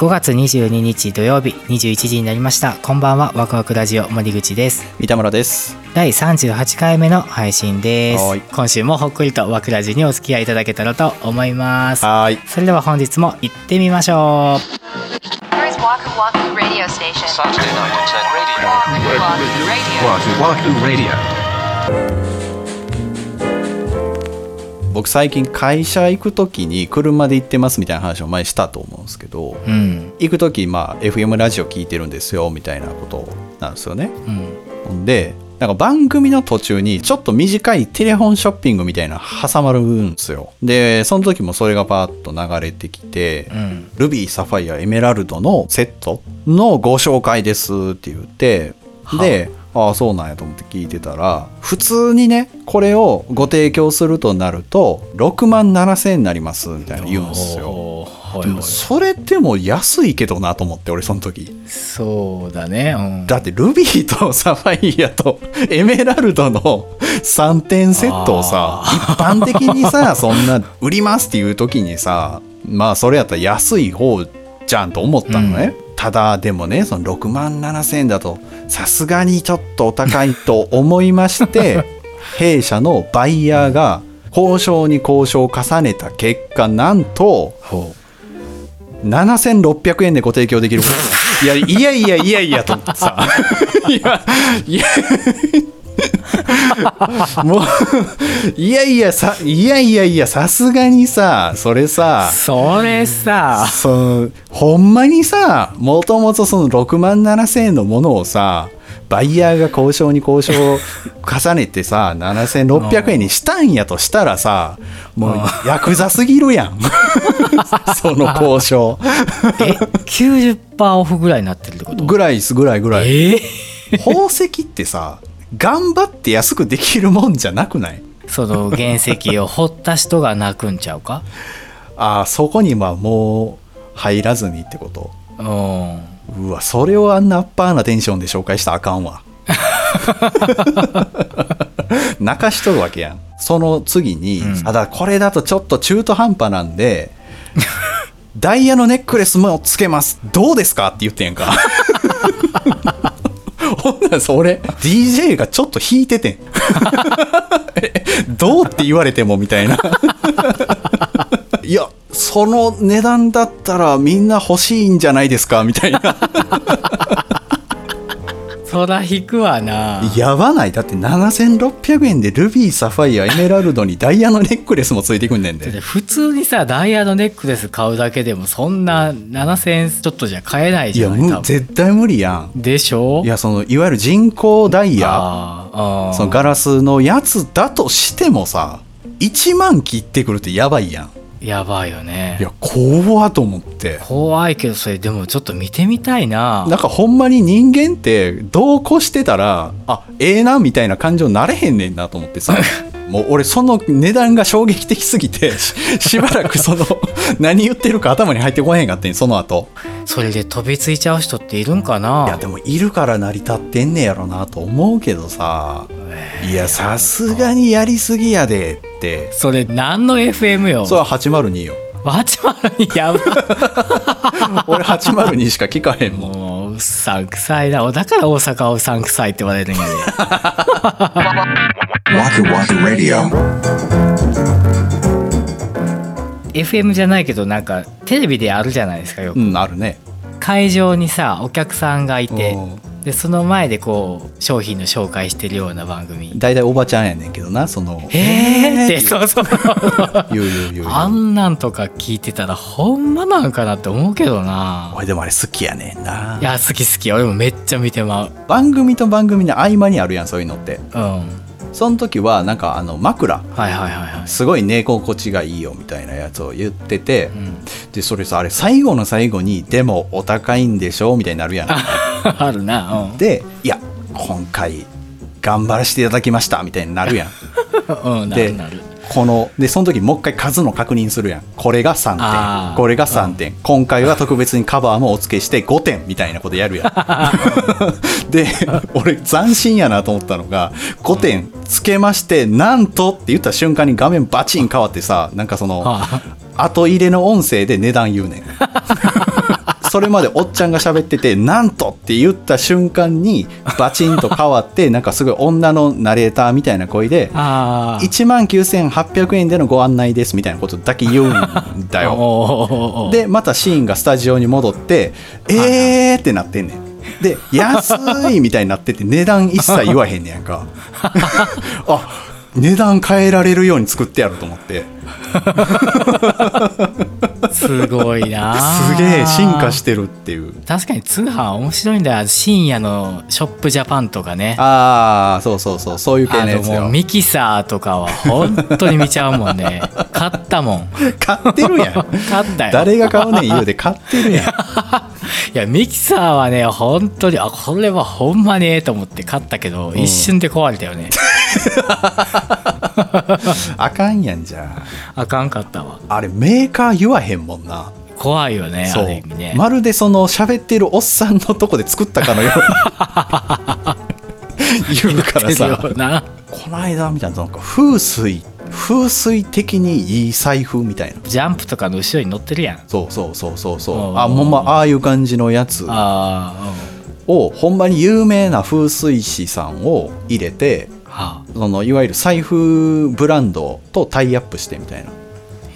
5月22日土曜日21時になりました。こんばんはワクワクラジオ森口です。三田村です。第38回目の配信です。はい。今週もほっくりとワクラジにお付き合いいただけたらと思います。はい。それでは本日も行ってみましょ Here's Waku Waku Radio Station. Saturday night at 10 radio. Waku Waku Radio. Wahoo Wahoo Radio. 僕最近会社行く時に車で行ってますみたいな話を前したと思うんですけどううん。行く時まあ FM ラジオ聞いてるんですよみたいなことなんですよね。うん。でなんか番組の途中にちょっと短いテレフォンショッピングみたいなの挟まるんですよ。でその時もそれがパーッと流れてきて、うん。ルビー、サファイア、エメラルドのセットのご紹介ですって言って、で、ああ、そうなんやと思って聞いてたら、普通にね、これをご提供するとなると、6万7千円になりますみたいな言うんですよ。はいでもはいそれってもう安いけどなと思って、俺その時。そうだねうん。だってルビーとサファイアと エメラルドの3点セットをさ一般的にさそんな売りますっていう時にさまあそれやったら安い方じゃんと思ったのね、ただでもねその6万7千円だとさすがにちょっとお高いと思いまして 弊社のバイヤーが交渉に交渉を重ねた結果なんとほ7600円でご提供できる。いやいやいやいやいやと。思ってさ いやいや もういやいやさいやいやいやさすがにさそれうさそれさ。そのほんまにさもともとその6万7千円のものをさバイヤーが交渉に交渉を重ねてさ7600円にしたんやとしたらさもうヤクザすぎるやん。その交渉。え90%オフぐらいになってるってこと？ぐらいですぐらいぐらい。えー。宝石ってさ頑張って安くできるもんじゃなくない？その原石を掘った人が泣くんちゃうか？ああそこにはもう入らずにってこと。うん。うわそれをあんなアッパーなテンションで紹介したらあかんわ。泣かしとるわけやん。その次に、うん。あだこれだとちょっと中途半端なんで ダイヤのネックレスもつけます。どうですか？って言ってんかほんならそれ。DJ がちょっと引いててん。どうって言われてもみたいな。いやその値段だったらみんな欲しいんじゃないですかみたいな。そら引くわな。やばない。だって7600円でルビーサファイアエメラルドにダイヤのネックレスもついてくんねんで。普通にさダイヤのネックレス買うだけでもそんな7000円ちょっとじゃ買えないじゃない多分。絶対無理やん。でしょ？いやそのいわゆる人工ダイヤ。そのガラスのやつだとしてもさ1万切ってくるってやばいやんやばいよね。いや怖っと思って。怖いけどそれでもちょっと見てみたいな。なんかほんまに人間ってどうこしてたらあええなみたいな感情になれへんねんなと思ってさ もう俺その値段が衝撃的すぎてし しばらくその 何言ってるか頭に入ってこへんかってんその後。それで飛びついちゃう人っているんかな？いやでもいるから成り立ってんねやろなと思うけどさ。いやさすがにやりすぎやでって。それ何の FM よ？それは802よ。802やば。俺802しか聞かへんもんもううさんくさいなだから大阪はうさんくさいって言われるんやで. FM じゃないけどなんかテレビであるじゃないですかよく、うんあるね。会場にさお客さんがいてでその前でこう商品の紹介してるような番組。大体おばちゃんやねんけどなその。えーってそうそう。あんなんとか聞いてたらほんまなんかなって思うけどな。俺でもあれ好きやねんな。いや好き好き俺もめっちゃ見てまう。番組と番組の合間にあるやんそういうのって。うん。その時はなんかあの枕。はいはいはいはい。すごい寝心地がいいよみたいなやつを言ってて、ん。でそれさあれ最後の最後に「でもお高いんでしょ」みたいになるやん あるなで「いや今回頑張らせていただきました」みたいになるやん。うんでるなる。このでその時もう一回数の確認するやん。これが3あー。点これが3点。今回は特別にカバーもお付けして5点みたいなことやるやん。で俺斬新やなと思ったのが5点つけましてなんとって言った瞬間に画面バチン変わってさなんかそのは後入れの音声で値段言うねんそれまでおっちゃんが喋ってて「なんと!」って言った瞬間にバチンと変わって なんかすごい女のナレーターみたいな声でああ1万9800円でのご案内ですみたいなことだけ言うんだよ。でまたシーンがスタジオに戻って「えー!」ってなってんねん。で「安い!」みたいになってて値段一切言わへんねやんか。あ値段変えられるように作ってやると思ってすごいな。すげえ進化してるっていう。確かに通販面白いんだよ。深夜のショップジャパンとかね。ああそうそうそうそういう系あののやつよ。もうミキサーとかは本当に見ちゃうもんね。買ったもん。買ってるやん。買ったよ。誰が買うねん言うで買ってるやん。いやミキサーはね本当にあこれはほんまねえと思って買ったけど、一瞬で壊れたよね あかんやんじゃあ。かんかったわ。ああれメーカー言わへんもんな。怖いよねそう。ね、まるでその喋ってるおっさんのとこで作ったかのように 言うからさ。な。この間みたいななんか風水風水的にいい財布みたいな。ジャンプとかの後ろに乗ってるやん。そうそうそうそうそう。うん。あほんまああいう感じのやつ。ああをほんまに有名な風水師さんを入れてはあそのいわゆる財布ブランドとタイアップしてみたいな。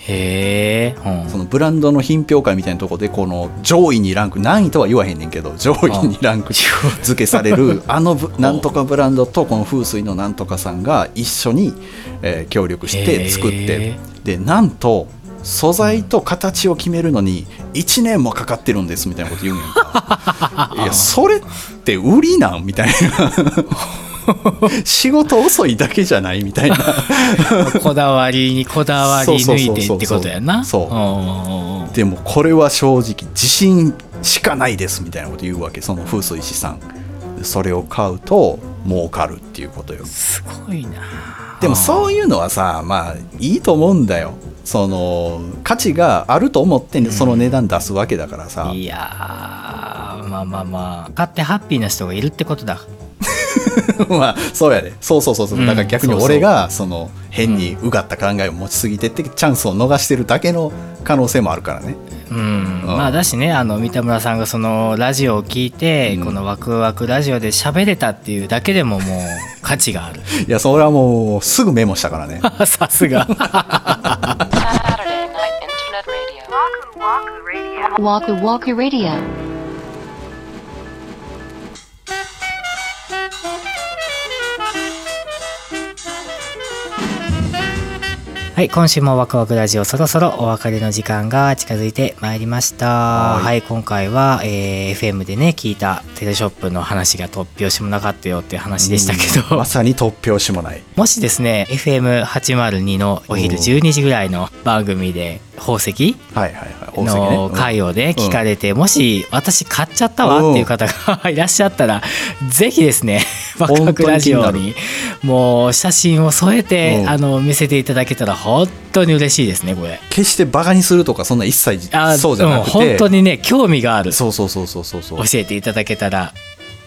へえ、うん。そのブランドの品評会みたいなところでこの上位にランク何位とは言わへんねんけど上位にランク付けされるあのブなんとかブランドとこの風水のなんとかさんが一緒に、えー協力して作って。へでなんと素材と形を決めるのに1年もかかってるんですみたいなこと言うんやんか。いやそれって売りなん？みたいな 仕事遅いだけじゃないみたいな。こだわりにこだわり抜いてってことやな。そうでもこれは正直自信しかないですみたいなこと言うわけその風水師さん。それを買うと儲かるっていうことよ。すごいな。でもそういうのはさまあいいと思うんだよ。その価値があると思ってその値段出すわけだからさ、いやーまあまあまあ。買ってハッピーな人がいるってことだ まあそうやで。そうそうそうそう。うん。だから逆に俺がその変にうがった考えを持ちすぎてってチャンスを逃してるだけの可能性もあるからね。うん、まあだしねあの三田村さんがそのラジオを聞いて、うん。このワクワクラジオで喋れたっていうだけでももう価値がある。いやそれはもうすぐメモしたからね。さすが。Internet Radio. はい今週もワクワクラジオそろそろお別れの時間が近づいてまいりました。はい。はい今回は、えー FM でね聞いたテレショップの話が突拍子もなかったよっていう話でしたけど、まさに突拍子もない。もしですね FM802 のお昼お12時ぐらいの番組で宝石？の回をね聞かれて、もし私買っちゃったわっていう方がいらっしゃったらぜひですね ワクワクラジオににもう写真を添えてうん。あの見せていただけたら本当に嬉しいですねこれ。決してバカにするとかそんな一切あそうじゃなくて、うん本当にね興味がある。教そうそうそうそうそうそう。えていただけたら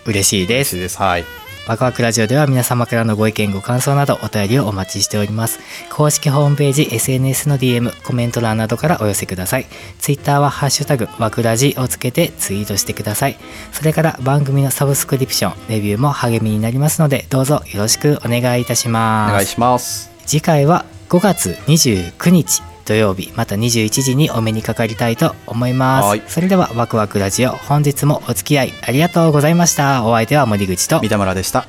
嬉しいです。嬉しい。です。はいワクワクラジオでは皆様からのご意見ご感想などお便りをお待ちしております。公式ホームページ SNS の DM コメント欄などからお寄せください。ツイッターはハッシュタグワクラジをつけてツイートしてください。それから番組のサブスクリプションレビューも励みになりますのでどうぞよろしくお願いいたしおます。願いします。次回は5月29日土曜日また21時にお目にかかりたいと思います、はい。それではワクワクラジオ本日もお付き合いありがとうございました。お相手は森口と。三田村でした